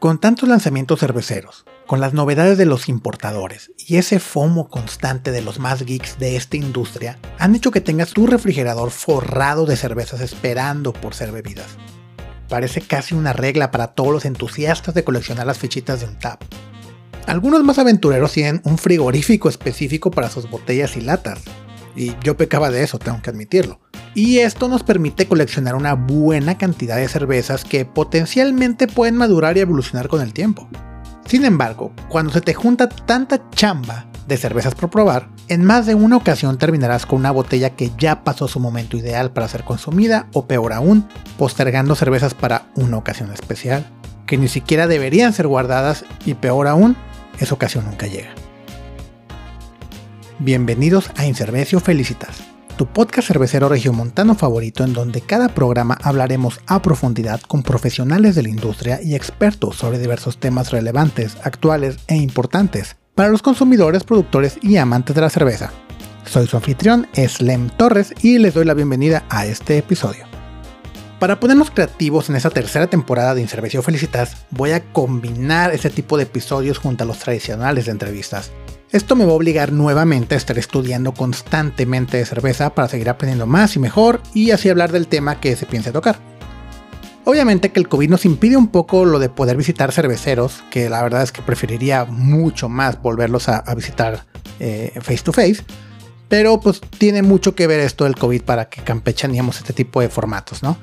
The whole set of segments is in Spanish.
Con tantos lanzamientos cerveceros, con las novedades de los importadores y ese FOMO constante de los más geeks de esta industria, han hecho que tengas tu refrigerador forrado de cervezas esperando por ser bebidas. Parece casi una regla para todos los entusiastas de coleccionar las fichitas de un tap. Algunos más aventureros tienen un frigorífico específico para sus botellas y latas, y yo pecaba de eso, tengo que admitirlo. Y esto nos permite coleccionar una buena cantidad de cervezas que potencialmente pueden madurar y evolucionar con el tiempo. Sin embargo, cuando se te junta tanta chamba de cervezas por probar, en más de una ocasión terminarás con una botella que ya pasó su momento ideal para ser consumida o peor aún, postergando cervezas para una ocasión especial, que ni siquiera deberían ser guardadas y peor aún, esa ocasión nunca llega. Bienvenidos a Incervecio Felicitas tu podcast cervecero regiomontano favorito en donde cada programa hablaremos a profundidad con profesionales de la industria y expertos sobre diversos temas relevantes, actuales e importantes para los consumidores, productores y amantes de la cerveza. Soy su anfitrión, Slem Torres, y les doy la bienvenida a este episodio. Para ponernos creativos en esta tercera temporada de Incervecio Felicitas, voy a combinar este tipo de episodios junto a los tradicionales de entrevistas esto me va a obligar nuevamente a estar estudiando constantemente de cerveza para seguir aprendiendo más y mejor y así hablar del tema que se piense tocar. Obviamente que el COVID nos impide un poco lo de poder visitar cerveceros, que la verdad es que preferiría mucho más volverlos a, visitar eh, face to face, pero pues tiene mucho que ver esto del COVID para que campechaneemos este tipo de formatos, ¿no?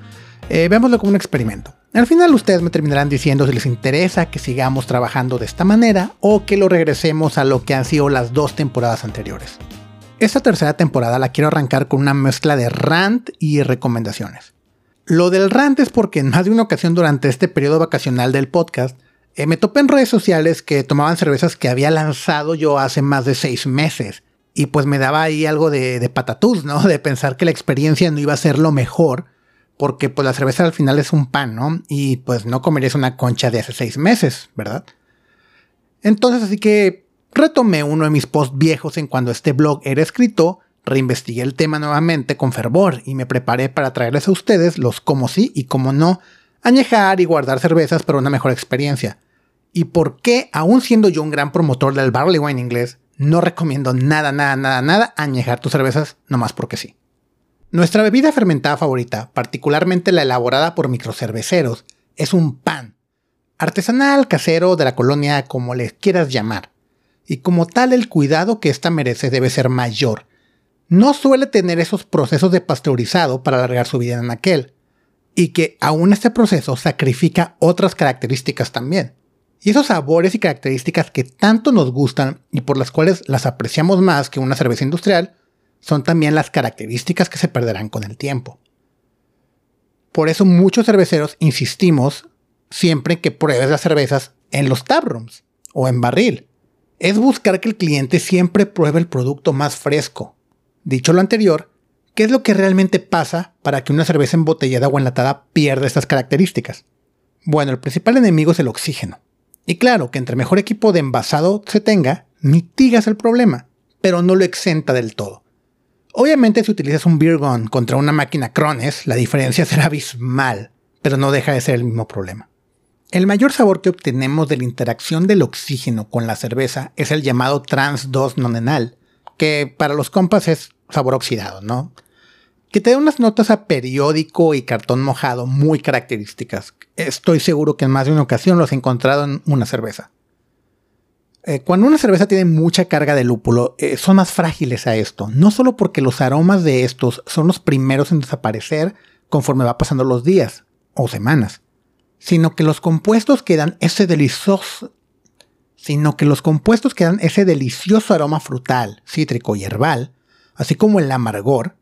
Eh, veámoslo como un experimento. Al final ustedes me terminarán diciendo si les interesa que sigamos trabajando de esta manera o que lo regresemos a lo que han sido las dos temporadas anteriores. Esta tercera temporada la quiero arrancar con una mezcla de rant y recomendaciones. Lo del rant es porque en más de una ocasión durante este periodo vacacional del podcast eh, me topé en redes sociales que tomaban cervezas que había lanzado yo hace más de seis meses. Y pues me daba ahí algo de, de patatús, ¿no? De pensar que la experiencia no iba a ser lo mejor porque pues la cerveza al final es un pan, ¿no? Y pues no comerías una concha de hace seis meses, ¿verdad? Entonces así que retomé uno de mis posts viejos en cuando este blog era escrito, reinvestigué el tema nuevamente con fervor y me preparé para traerles a ustedes los cómo sí y cómo no, añejar y guardar cervezas para una mejor experiencia. Y por qué, aún siendo yo un gran promotor del barley wine inglés, no recomiendo nada, nada, nada, nada añejar tus cervezas nomás porque sí. Nuestra bebida fermentada favorita, particularmente la elaborada por microcerveceros, es un pan. Artesanal, casero, de la colonia, como les quieras llamar. Y como tal, el cuidado que ésta merece debe ser mayor. No suele tener esos procesos de pasteurizado para alargar su vida en aquel. Y que aún este proceso sacrifica otras características también. Y esos sabores y características que tanto nos gustan y por las cuales las apreciamos más que una cerveza industrial, son también las características que se perderán con el tiempo. Por eso muchos cerveceros insistimos siempre que pruebes las cervezas en los taprooms o en barril. Es buscar que el cliente siempre pruebe el producto más fresco. Dicho lo anterior, ¿qué es lo que realmente pasa para que una cerveza embotellada o enlatada pierda estas características? Bueno, el principal enemigo es el oxígeno. Y claro que entre mejor equipo de envasado se tenga, mitigas el problema, pero no lo exenta del todo. Obviamente si utilizas un beer gun contra una máquina Crones, la diferencia será abismal, pero no deja de ser el mismo problema. El mayor sabor que obtenemos de la interacción del oxígeno con la cerveza es el llamado trans 2 nonenal, que para los compas es sabor oxidado, ¿no? Que te da unas notas a periódico y cartón mojado muy características. Estoy seguro que en más de una ocasión los he encontrado en una cerveza. Eh, cuando una cerveza tiene mucha carga de lúpulo, eh, son más frágiles a esto, no solo porque los aromas de estos son los primeros en desaparecer conforme va pasando los días o semanas, sino que los compuestos que dan ese delicioso sino que los compuestos que dan ese delicioso aroma frutal, cítrico y herbal, así como el amargor,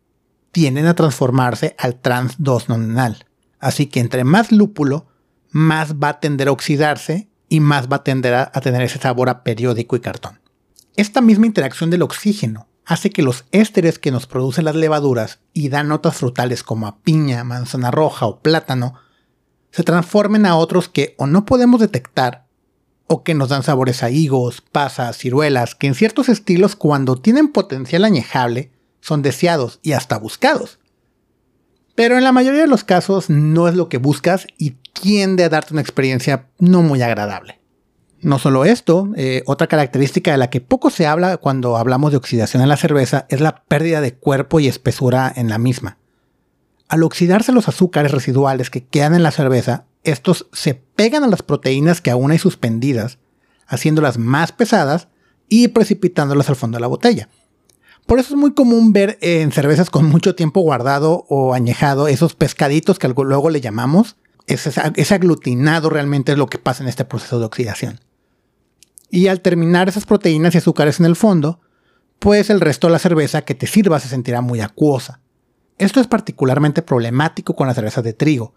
tienden a transformarse al trans 2 nonenal. Así que entre más lúpulo, más va a tender a oxidarse y más va a tender a, tener ese sabor a periódico y cartón. Esta misma interacción del oxígeno hace que los ésteres que nos producen las levaduras y dan notas frutales como a piña, manzana roja o plátano, se transformen a otros que o no podemos detectar o que nos dan sabores a higos, pasas, ciruelas, que en ciertos estilos cuando tienen potencial añejable son deseados y hasta buscados. Pero en la mayoría de los casos no es lo que buscas y tiende a darte una experiencia no muy agradable. No solo esto, eh, otra característica de la que poco se habla cuando hablamos de oxidación en la cerveza es la pérdida de cuerpo y espesura en la misma. Al oxidarse los azúcares residuales que quedan en la cerveza, estos se pegan a las proteínas que aún hay suspendidas, haciéndolas más pesadas y precipitándolas al fondo de la botella. Por eso es muy común ver en cervezas con mucho tiempo guardado o añejado esos pescaditos que luego le llamamos. Ese, aglutinado realmente es lo que pasa en este proceso de oxidación. Y al terminar esas proteínas y azúcares en el fondo, pues el resto de la cerveza que te sirva se sentirá muy acuosa. Esto es particularmente problemático con las cervezas de trigo,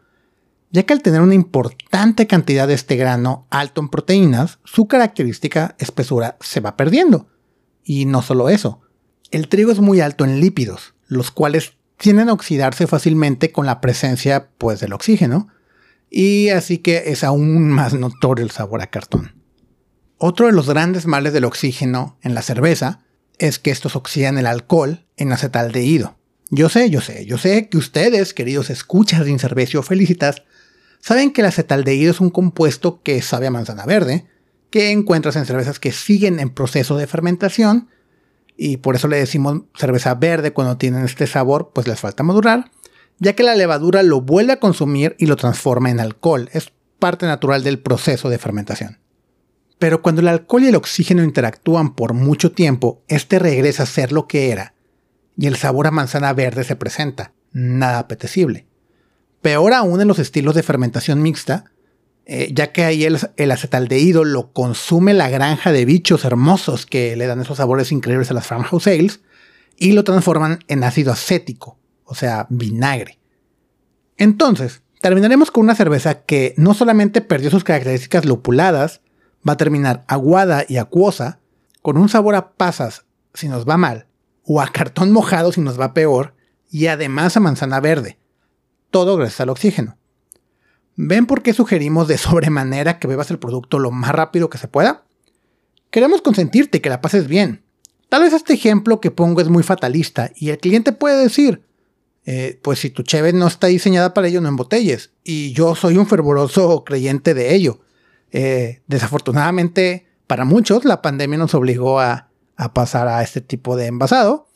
ya que al tener una importante cantidad de este grano alto en proteínas, su característica espesura se va perdiendo. Y no solo eso, el trigo es muy alto en lípidos, los cuales tienden a oxidarse fácilmente con la presencia pues, del oxígeno, y así que es aún más notorio el sabor a cartón. Otro de los grandes males del oxígeno en la cerveza es que estos oxidan el alcohol en acetaldehído. Yo sé, yo sé, yo sé que ustedes, queridos escuchas de Incervecio Felicitas, saben que el acetaldehído es un compuesto que sabe a manzana verde, que encuentras en cervezas que siguen en proceso de fermentación, y por eso le decimos cerveza verde cuando tienen este sabor, pues les falta madurar, ya que la levadura lo vuelve a consumir y lo transforma en alcohol. Es parte natural del proceso de fermentación. Pero cuando el alcohol y el oxígeno interactúan por mucho tiempo, este regresa a ser lo que era, y el sabor a manzana verde se presenta, nada apetecible. Peor aún en los estilos de fermentación mixta, eh, ya que ahí el, el, acetaldehído lo consume la granja de bichos hermosos que le dan esos sabores increíbles a las farmhouse ales y lo transforman en ácido acético, o sea, vinagre. Entonces, terminaremos con una cerveza que no solamente perdió sus características lupuladas, va a terminar aguada y acuosa, con un sabor a pasas si nos va mal, o a cartón mojado si nos va peor, y además a manzana verde. Todo gracias al oxígeno. ¿Ven por qué sugerimos de sobremanera que bebas el producto lo más rápido que se pueda? Queremos consentirte que la pases bien. Tal vez este ejemplo que pongo es muy fatalista y el cliente puede decir, eh, pues si tu cheve no está diseñada para ello, no embotelles. Y yo soy un fervoroso creyente de ello. Eh, desafortunadamente, para muchos, la pandemia nos obligó a, pasar a este tipo de envasado.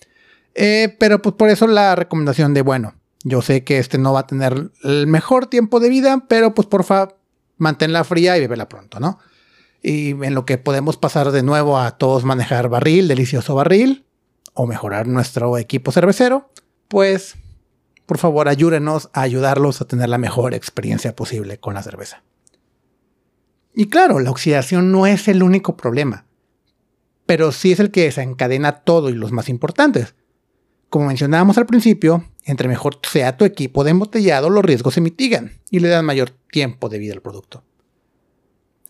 Eh, pero pues por eso la recomendación de, bueno, yo sé que este no va a tener el mejor tiempo de vida, pero pues porfa, manténla fría y bébela pronto, ¿no? Y en lo que podemos pasar de nuevo a todos manejar barril, delicioso barril, o mejorar nuestro equipo cervecero, pues por favor ayúdenos a ayudarlos a tener la mejor experiencia posible con la cerveza. Y claro, la oxidación no es el único problema, pero sí es el que desencadena todo y los más importantes. Como mencionábamos al principio, entre mejor sea tu equipo de embotellado, los riesgos se mitigan y le dan mayor tiempo de vida al producto.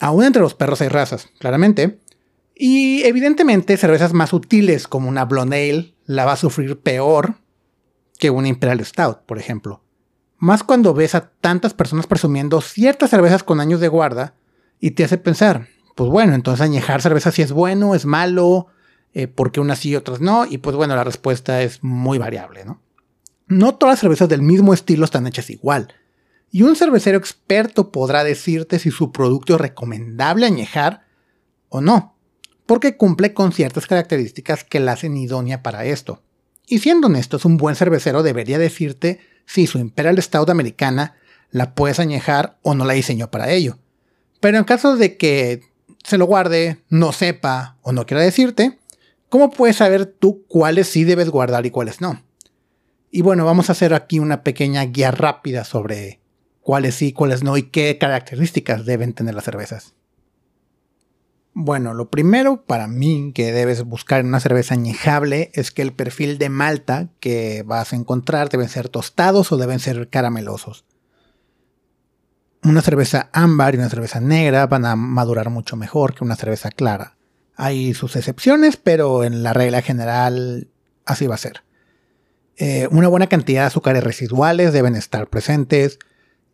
Aún entre los perros hay razas, claramente, y evidentemente cervezas más útiles como una Blonde Ale la va a sufrir peor que una Imperial Stout, por ejemplo. Más cuando ves a tantas personas presumiendo ciertas cervezas con años de guarda y te hace pensar, pues bueno, entonces añejar cerveza si es bueno, es malo, eh, porque unas sí y otras no, y pues bueno, la respuesta es muy variable, ¿no? No todas las cervezas del mismo estilo están hechas igual, y un cervecero experto podrá decirte si su producto es recomendable añejar o no, porque cumple con ciertas características que la hacen idónea para esto. Y siendo honestos, un buen cervecero debería decirte si su Imperial Stout americana la puedes añejar o no la diseñó para ello. Pero en caso de que se lo guarde, no sepa o no quiera decirte, ¿cómo puedes saber tú cuáles sí debes guardar y cuáles no? Y bueno, vamos a hacer aquí una pequeña guía rápida sobre cuáles sí, cuáles no y qué características deben tener las cervezas. Bueno, lo primero para mí que debes buscar en una cerveza añejable es que el perfil de malta que vas a encontrar deben ser tostados o deben ser caramelosos una cerveza ámbar y una cerveza negra van a madurar mucho mejor que una cerveza clara. Hay sus excepciones, pero en la regla general así va a ser. Eh, una buena cantidad de azúcares residuales deben estar presentes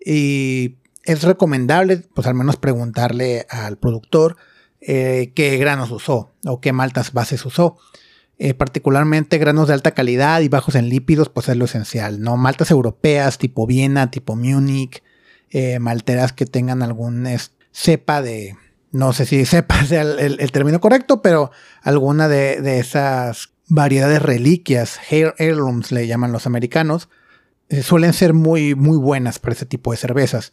y es recomendable, pues al menos preguntarle al productor eh, qué granos usó o qué maltas bases usó. Eh, particularmente granos de alta calidad y bajos en lípidos, pues es lo esencial, ¿no? Maltas europeas tipo Viena, tipo Múnich, eh, malteras que tengan algún cepa de, no sé si sepa sea el, término correcto, pero alguna de, esas variedades reliquias, heirlooms le llaman los americanos, suelen ser muy, muy buenas para ese tipo de cervezas.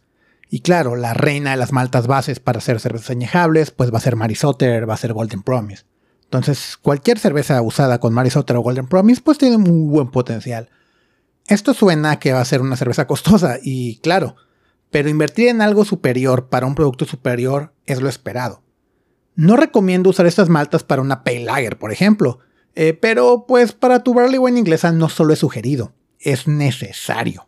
Y claro, la reina de las maltas bases para hacer cervezas añejables, pues va a ser Marisotter, va a ser Golden Promise. Entonces, cualquier cerveza usada con Marisotter o Golden Promise, pues tiene muy buen potencial. Esto suena que va a ser una cerveza costosa, y claro, pero invertir en algo superior para un producto superior es lo esperado. No recomiendo usar estas maltas para una Pale Lager, por ejemplo, eh, pero pues para tu Barley Wine inglesa no solo es sugerido, es necesario.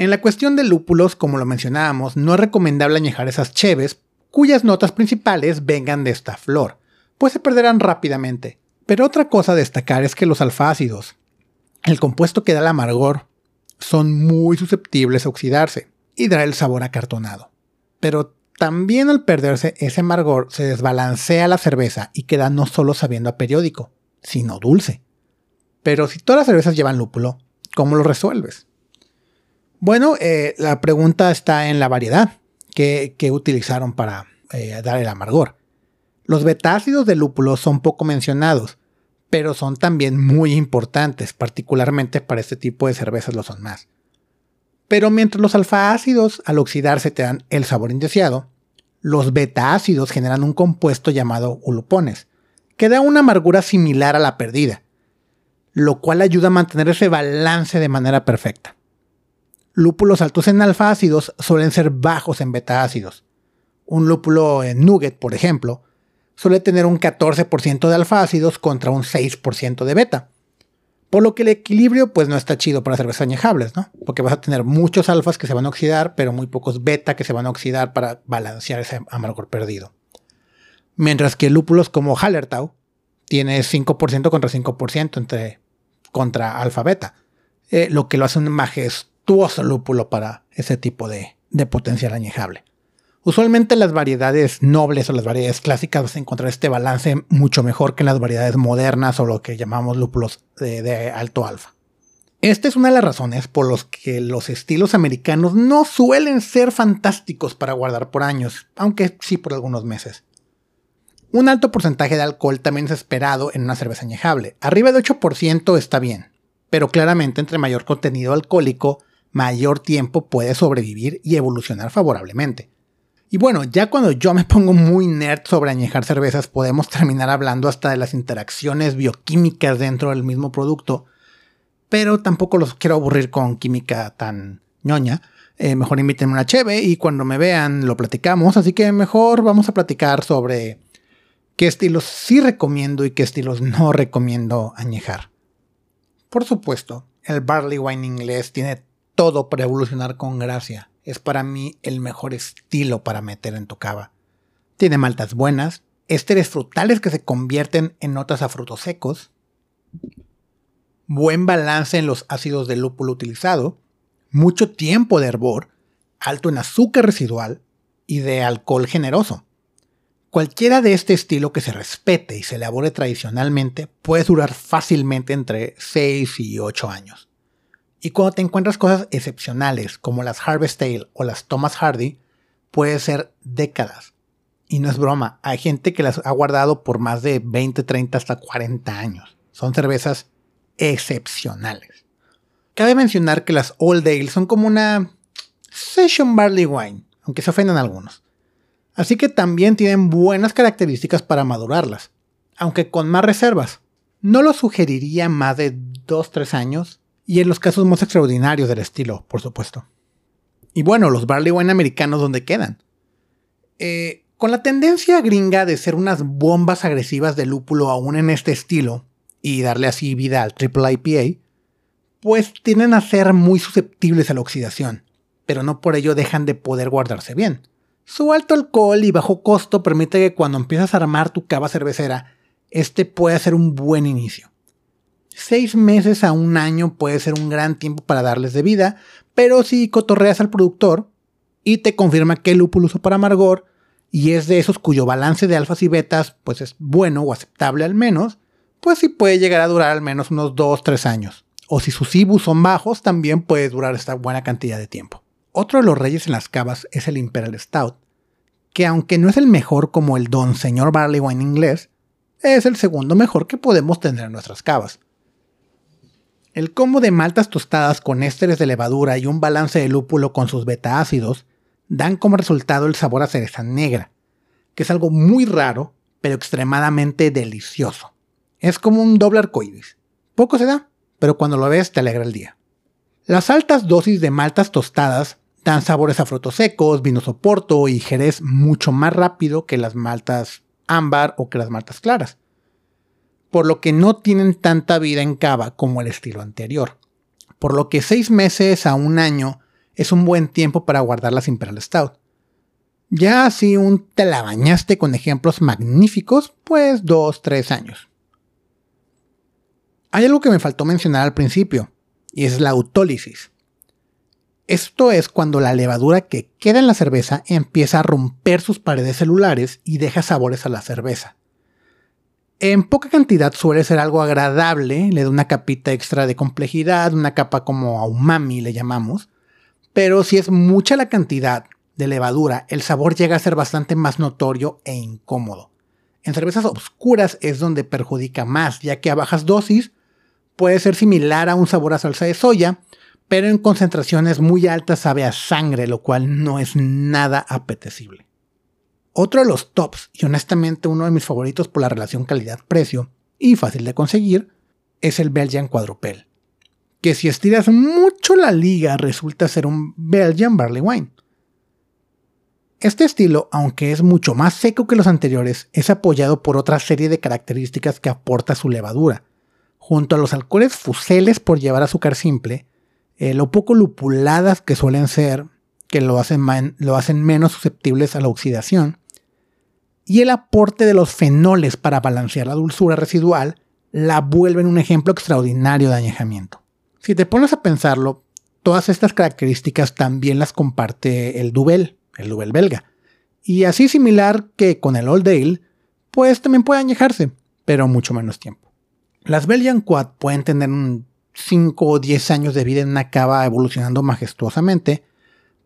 En la cuestión de lúpulos, como lo mencionábamos, no es recomendable añejar esas cheves cuyas notas principales vengan de esta flor, pues se perderán rápidamente. Pero otra cosa a destacar es que los alfácidos, el compuesto que da el amargor, son muy susceptibles a oxidarse y dar el sabor acartonado. Pero también al perderse ese amargor se desbalancea la cerveza y queda no solo sabiendo a periódico, sino dulce. Pero si todas las cervezas llevan lúpulo, ¿cómo lo resuelves? Bueno, eh, la pregunta está en la variedad que, utilizaron para eh, dar el amargor. Los betácidos de lúpulo son poco mencionados, pero son también muy importantes, particularmente para este tipo de cervezas lo son más. Pero mientras los alfa-ácidos al oxidarse te dan el sabor indeseado, los beta-ácidos generan un compuesto llamado ulupones, que da una amargura similar a la perdida, lo cual ayuda a mantener ese balance de manera perfecta. Lúpulos altos en alfa-ácidos suelen ser bajos en beta-ácidos. Un lúpulo en nugget, por ejemplo, suele tener un 14% de alfa-ácidos contra un 6% de beta. Por lo que el equilibrio pues no está chido para cervezas añejables, ¿no? Porque vas a tener muchos alfas que se van a oxidar, pero muy pocos beta que se van a oxidar para balancear ese amargor perdido. Mientras que lúpulos como Hallertau tiene 5% contra 5% entre, contra alfa beta, eh, lo que lo hace un majestuoso lúpulo para ese tipo de potencial añejable. Usualmente las variedades nobles o las variedades clásicas vas a encontrar este balance mucho mejor que en las variedades modernas o lo que llamamos lúpulos de, alto alfa. Esta es una de las razones por las que los estilos americanos no suelen ser fantásticos para guardar por años, aunque sí por algunos meses. Un alto porcentaje de alcohol también es esperado en una cerveza añejable. Arriba de 8% está bien, pero claramente entre mayor contenido alcohólico, mayor tiempo puede sobrevivir y evolucionar favorablemente. Y bueno, ya cuando yo me pongo muy nerd sobre añejar cervezas, podemos terminar hablando hasta de las interacciones bioquímicas dentro del mismo producto. Pero tampoco los quiero aburrir con química tan ñoña. Eh, mejor invítenme una cheve y cuando me vean lo platicamos. Así que mejor vamos a platicar sobre qué estilos sí recomiendo y qué estilos no recomiendo añejar. Por supuesto, el barley wine inglés tiene todo para evolucionar con gracia es para mí el mejor estilo para meter en tu cava. Tiene maltas buenas, ésteres frutales que se convierten en notas a frutos secos, buen balance en los ácidos de lúpulo utilizado, mucho tiempo de hervor, alto en azúcar residual y de alcohol generoso. Cualquiera de este estilo que se respete y se elabore tradicionalmente puede durar fácilmente entre 6 y 8 años. Y cuando te encuentras cosas excepcionales como las Harvest Ale o las Thomas Hardy, puede ser décadas. Y no es broma, hay gente que las ha guardado por más de 20, 30 hasta 40 años. Son cervezas excepcionales. Cabe mencionar que las Old Ale son como una Session Barley Wine, aunque se ofendan algunos. Así que también tienen buenas características para madurarlas, aunque con más reservas. No lo sugeriría más de 2-3 años y en los casos más extraordinarios del estilo, por supuesto. Y bueno, los barley wine americanos, ¿dónde quedan? Eh, con la tendencia gringa de ser unas bombas agresivas de lúpulo aún en este estilo, y darle así vida al triple IPA, pues tienden a ser muy susceptibles a la oxidación, pero no por ello dejan de poder guardarse bien. Su alto alcohol y bajo costo permite que cuando empiezas a armar tu cava cervecera, este pueda ser un buen inicio seis meses a un año puede ser un gran tiempo para darles de vida, pero si cotorreas al productor y te confirma que el lúpulo usó para amargor, y es de esos cuyo balance de alfas y betas pues es bueno o aceptable al menos, pues sí puede llegar a durar al menos unos 2-3 años. O si sus IBUs son bajos, también puede durar esta buena cantidad de tiempo. Otro de los reyes en las cavas es el Imperial Stout, que aunque no es el mejor como el Don Señor Barley Wine inglés, es el segundo mejor que podemos tener en nuestras cavas. El combo de maltas tostadas con ésteres de levadura y un balance de lúpulo con sus beta ácidos dan como resultado el sabor a cereza negra, que es algo muy raro, pero extremadamente delicioso. Es como un doble arcoíris. Poco se da, pero cuando lo ves te alegra el día. Las altas dosis de maltas tostadas dan sabores a frutos secos, vino soporto y jerez mucho más rápido que las maltas ámbar o que las maltas claras, por lo que no tienen tanta vida en cava como el estilo anterior, por lo que seis meses a un año es un buen tiempo para guardar las Imperial Stout. Ya así un te la bañaste con ejemplos magníficos, pues 2-3 años. Hay algo que me faltó mencionar al principio, y es la autólisis. Esto es cuando la levadura que queda en la cerveza empieza a romper sus paredes celulares y deja sabores a la cerveza. En poca cantidad suele ser algo agradable, le da una capita extra de complejidad, una capa como a umami le llamamos, pero si es mucha la cantidad de levadura, el sabor llega a ser bastante más notorio e incómodo. En cervezas oscuras es donde perjudica más, ya que a bajas dosis puede ser similar a un sabor a salsa de soya, pero en concentraciones muy altas sabe a sangre, lo cual no es nada apetecible. Otro de los tops, y honestamente uno de mis favoritos por la relación calidad-precio, y fácil de conseguir, es el Belgian Quadrupel que si estiras mucho la liga resulta ser un Belgian Barley Wine. Este estilo, aunque es mucho más seco que los anteriores, es apoyado por otra serie de características que aporta su levadura. Junto a los alcoholes fuseles por llevar azúcar simple, eh, lo poco lupuladas que suelen ser, que lo hacen, lo hacen menos susceptibles a la oxidación, y el aporte de los fenoles para balancear la dulzura residual, la vuelven un ejemplo extraordinario de añejamiento. Si te pones a pensarlo, todas estas características también las comparte el Duvel, el Duvel belga. Y así similar que con el Old Ale, pues también puede añejarse, pero mucho menos tiempo. Las Belgian Quad pueden tener 5 o 10 años de vida en una cava evolucionando majestuosamente,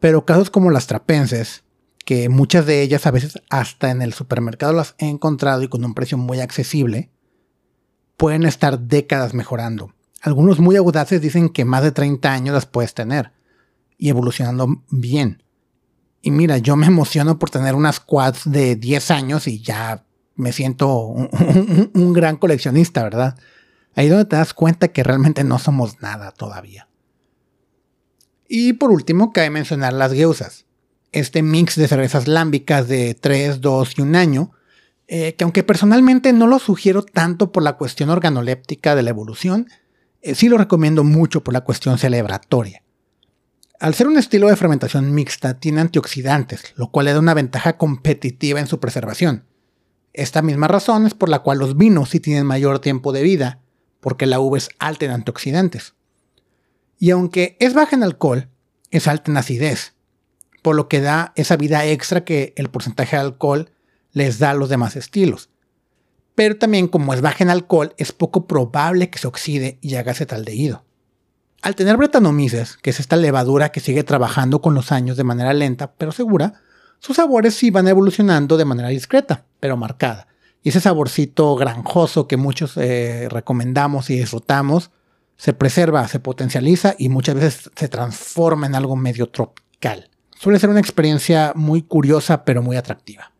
pero casos como las trapenses, que muchas de ellas a veces hasta en el supermercado las he encontrado y con un precio muy accesible, pueden estar décadas mejorando. Algunos muy audaces dicen que más de 30 años las puedes tener y evolucionando bien. Y mira, yo me emociono por tener unas quads de 10 años y ya me siento un, gran coleccionista, ¿verdad? Ahí donde te das cuenta que realmente no somos nada todavía. Y por último, cabe mencionar las geusas. Este mix de cervezas lámbicas de 3, 2 y 1 año, eh, que aunque personalmente no lo sugiero tanto por la cuestión organoléptica de la evolución, eh, sí lo recomiendo mucho por la cuestión celebratoria. Al ser un estilo de fermentación mixta, tiene antioxidantes, lo cual le da una ventaja competitiva en su preservación. Esta misma razón es por la cual los vinos sí tienen mayor tiempo de vida, porque la uva es alta en antioxidantes. Y aunque es baja en alcohol, es alta en acidez, por lo que da esa vida extra que el porcentaje de alcohol les da a los demás estilos pero también como es baja en alcohol, es poco probable que se oxide y haga acetaldehído. Al tener bretanomices, que es esta levadura que sigue trabajando con los años de manera lenta pero segura, sus sabores sí van evolucionando de manera discreta, pero marcada. Y ese saborcito granjoso que muchos eh, recomendamos y disfrutamos, se preserva, se potencializa y muchas veces se transforma en algo medio tropical. Suele ser una experiencia muy curiosa pero muy atractiva.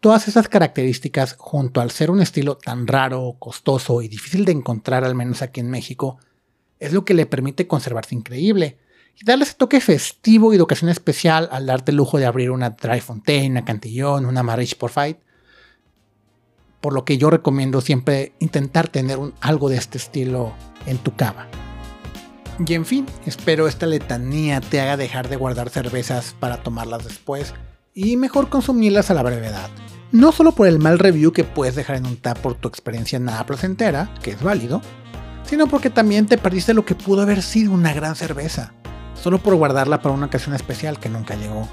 Todas esas características, junto al ser un estilo tan raro, costoso y difícil de encontrar, al menos aquí en México, es lo que le permite conservarse increíble y darle ese toque festivo y de ocasión especial al darte el lujo de abrir una Dry Fontaine, una Cantillon, una Marish por Fight. Por lo que yo recomiendo siempre intentar tener algo de este estilo en tu cava. Y en fin, espero esta letanía te haga dejar de guardar cervezas para tomarlas después y mejor consumirlas a la brevedad no solo por el mal review que puedes dejar en un tap por tu experiencia nada placentera, que es válido, sino porque también te perdiste lo que pudo haber sido una gran cerveza, solo por guardarla para una ocasión especial que nunca llegó.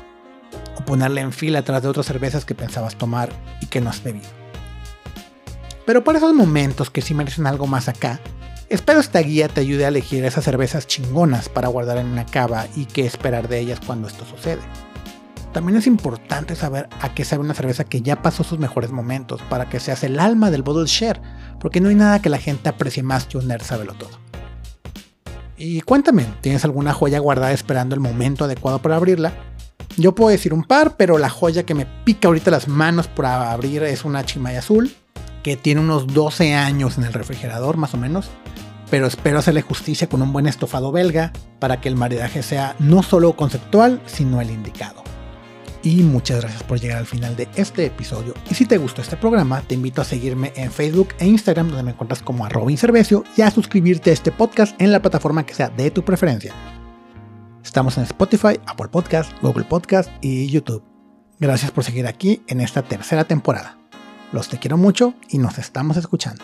o ponerla en fila tras de otras cervezas que pensabas tomar y que no has bebido. Pero para esos momentos que sí merecen algo más acá, espero esta guía te ayude a elegir esas cervezas chingonas para guardar en una cava y qué esperar de ellas cuando esto sucede. También es importante saber a qué sabe una cerveza que ya pasó sus mejores momentos para que seas el alma del bottle share, porque no hay nada que la gente aprecie más que un nerd sabelo todo. Y cuéntame, ¿tienes alguna joya guardada esperando el momento adecuado para abrirla? Yo puedo decir un par, pero la joya que me pica ahorita las manos por abrir es una chimay azul, que tiene unos 12 años en el refrigerador más o menos, pero espero hacerle justicia con un buen estofado belga para que el maridaje sea no solo conceptual, sino el indicado. Y muchas gracias por llegar al final de este episodio. Y si te gustó este programa, te invito a seguirme en Facebook e Instagram, donde me encuentras como arroba inservecio, y a suscribirte a este podcast en la plataforma que sea de tu preferencia. Estamos en Spotify, Apple Podcast, Google Podcast y YouTube. Gracias por seguir aquí en esta tercera temporada. Los te quiero mucho y nos estamos escuchando.